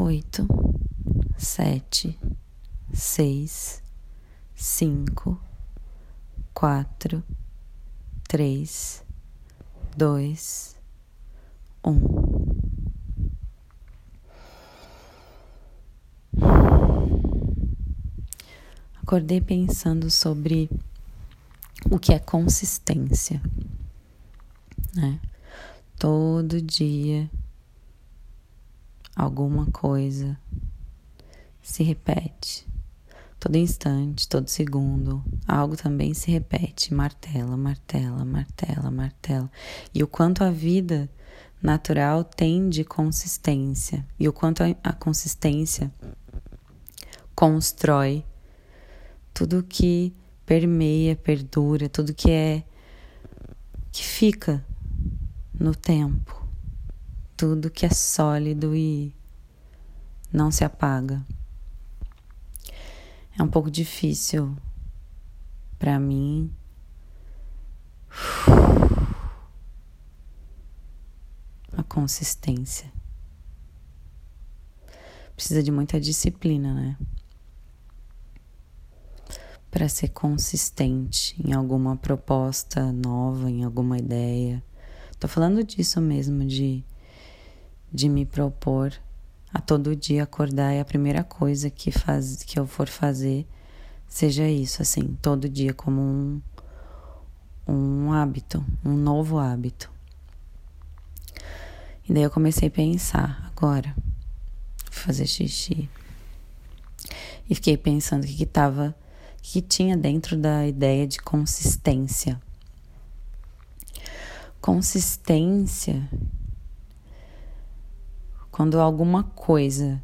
oito, sete, seis, cinco, quatro, três, dois, um. Acordei pensando sobre o que é consistência, né? Todo dia alguma coisa se repete. Todo instante, todo segundo, algo também se repete, martela, martela, martela, martela. E o quanto a vida natural tem de consistência e o quanto a, consistência constrói tudo que permeia, perdura, tudo que é que fica no tempo tudo que é sólido e não se apaga. É um pouco difícil para mim. A consistência. Precisa de muita disciplina, né? Para ser consistente em alguma proposta nova, em alguma ideia. Tô falando disso mesmo, de de me propor a todo dia acordar e a primeira coisa que faz que eu for fazer seja isso, assim, todo dia como um um hábito, um novo hábito. E daí eu comecei a pensar, agora, fazer xixi. E fiquei pensando o que, que tava, que tinha dentro da ideia de consistência. Consistência quando alguma coisa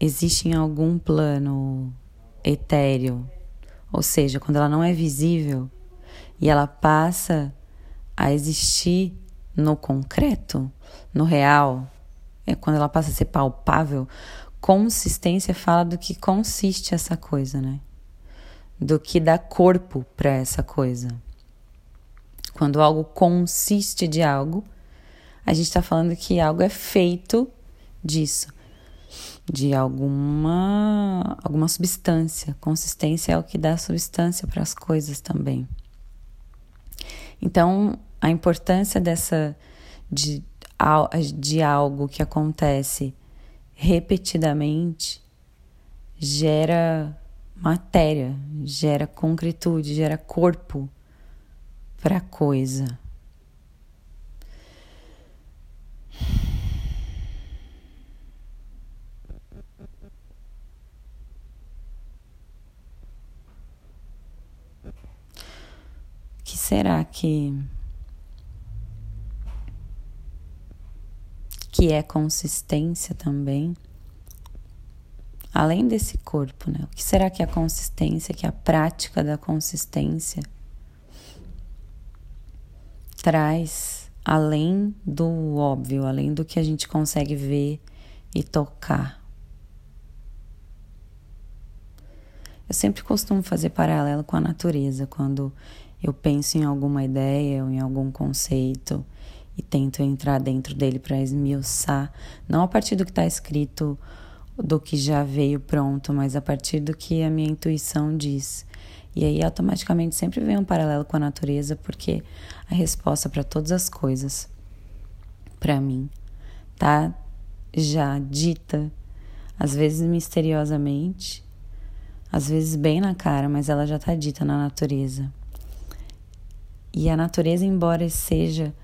existe em algum plano etéreo, ou seja, quando ela não é visível e ela passa a existir no concreto, no real, é quando ela passa a ser palpável, consistência fala do que consiste essa coisa, né? Do que dá corpo para essa coisa. Quando algo consiste de algo, a gente está falando que algo é feito disso, de alguma, alguma substância. Consistência é o que dá substância para as coisas também. Então, a importância dessa de, de algo que acontece repetidamente gera matéria, gera concretude, gera corpo para a coisa. que será que que é consistência também? Além desse corpo, né? O que será que é a consistência, que é a prática da consistência traz além do óbvio, além do que a gente consegue ver e tocar? Eu sempre costumo fazer paralelo com a natureza quando eu penso em alguma ideia ou em algum conceito e tento entrar dentro dele para esmiuçar, não a partir do que está escrito, do que já veio pronto, mas a partir do que a minha intuição diz. E aí automaticamente sempre vem um paralelo com a natureza, porque a resposta para todas as coisas, para mim, tá já dita, às vezes misteriosamente, às vezes bem na cara, mas ela já tá dita na natureza. E a natureza, embora seja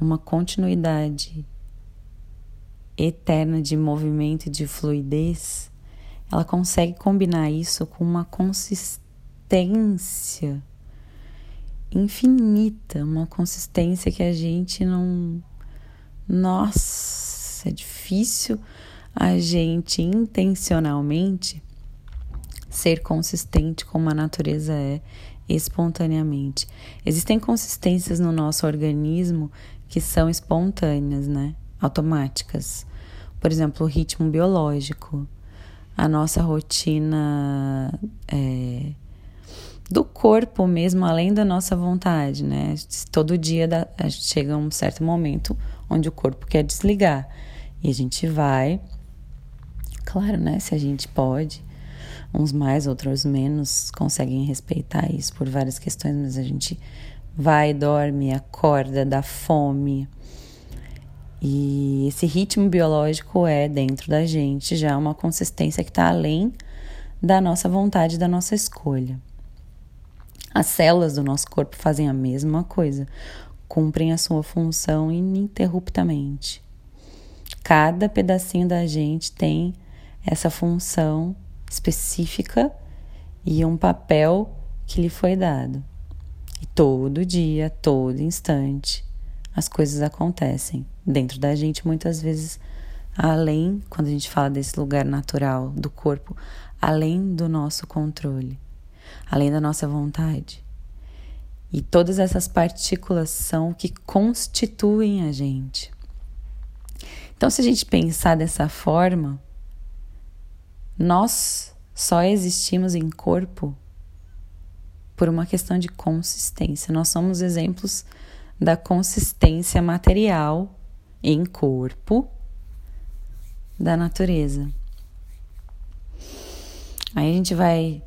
uma continuidade eterna de movimento e de fluidez, ela consegue combinar isso com uma consistência infinita, uma consistência que a gente não. Nossa, é difícil a gente intencionalmente ser consistente como a natureza é espontaneamente. Existem consistências no nosso organismo que são espontâneas, né? Automáticas. Por exemplo, o ritmo biológico, a nossa rotina é, do corpo mesmo, além da nossa vontade, né? Todo dia da, chega um certo momento onde o corpo quer desligar. E a gente vai, claro, né? Se a gente pode, uns mais, outros menos, conseguem respeitar isso por várias questões, mas a gente vai, dorme, acorda, dá fome. E esse ritmo biológico é dentro da gente já uma consistência que está além da nossa vontade, da nossa escolha. As células do nosso corpo fazem a mesma coisa, cumprem a sua função ininterruptamente. Cada pedacinho da gente tem essa função específica e um papel que lhe foi dado. E todo dia, todo instante, as coisas acontecem dentro da gente, muitas vezes além, quando a gente fala desse lugar natural do corpo, além do nosso controle além da nossa vontade. E todas essas partículas são o que constituem a gente. Então, se a gente pensar dessa forma, nós só existimos em corpo por uma questão de consistência. Nós somos exemplos da consistência material em corpo da natureza. Aí a gente vai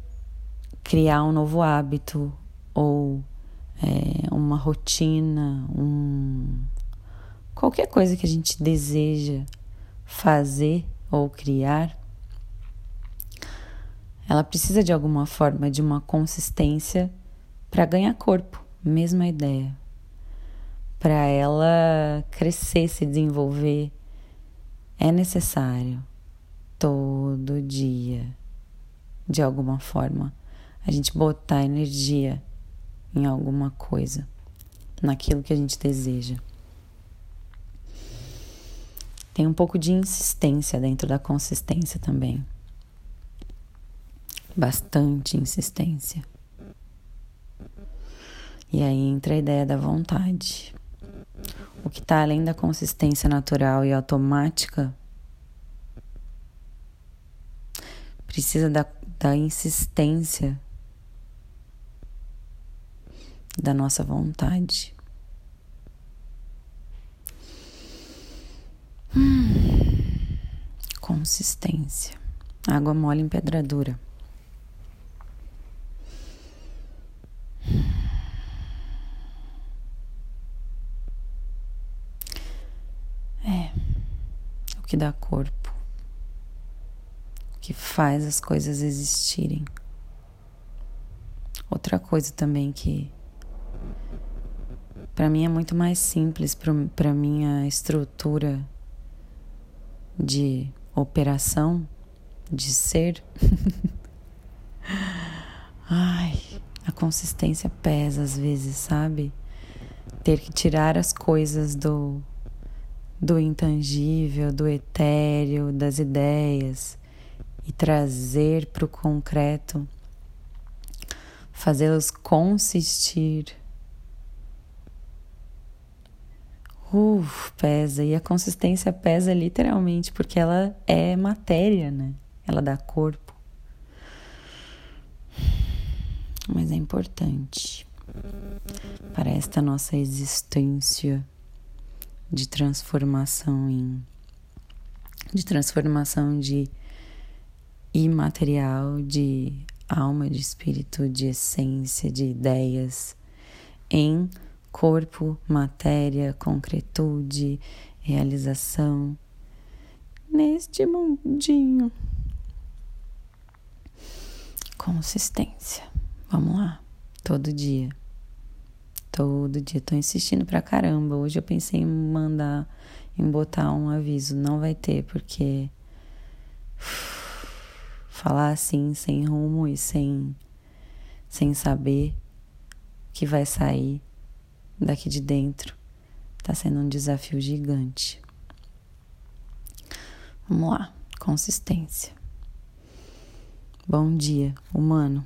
criar um novo hábito ou é, uma rotina, um, qualquer coisa que a gente deseja fazer ou criar, ela precisa de alguma forma de uma consistência para ganhar corpo, mesma ideia. Para ela crescer, se desenvolver, é necessário todo dia, de alguma forma, a gente botar energia em alguma coisa, naquilo que a gente deseja. Tem um pouco de insistência dentro da consistência também. Bastante insistência. E aí entra a ideia da vontade. O que está além da consistência natural e automática precisa da, da insistência da nossa vontade. Hum, consistência. Água mole em pedra dura. É o que dá corpo, que faz as coisas existirem. Outra coisa também que para mim é muito mais simples para minha estrutura de operação, de ser. Ai, a consistência pesa às vezes, sabe? Ter que tirar as coisas do do intangível, do etéreo, das ideias e trazer para o concreto, fazê-los consistir Uf, pesa. E a consistência pesa literalmente, porque ela é matéria, né? Ela dá corpo. Mas é importante para esta nossa existência de transformação em de transformação de imaterial, de alma, de espírito, de essência, de ideias em corpo, matéria, concretude, realização neste mundinho. Consistência. Vamos lá, todo dia. Todo dia. Tô insistindo pra caramba. Hoje eu pensei em mandar, em botar um aviso. Não vai ter, porque falar assim, sem rumo e sem, sem saber que vai sair daqui de dentro está sendo um desafio gigante. Vamos lá, consistência. Bom dia, humano.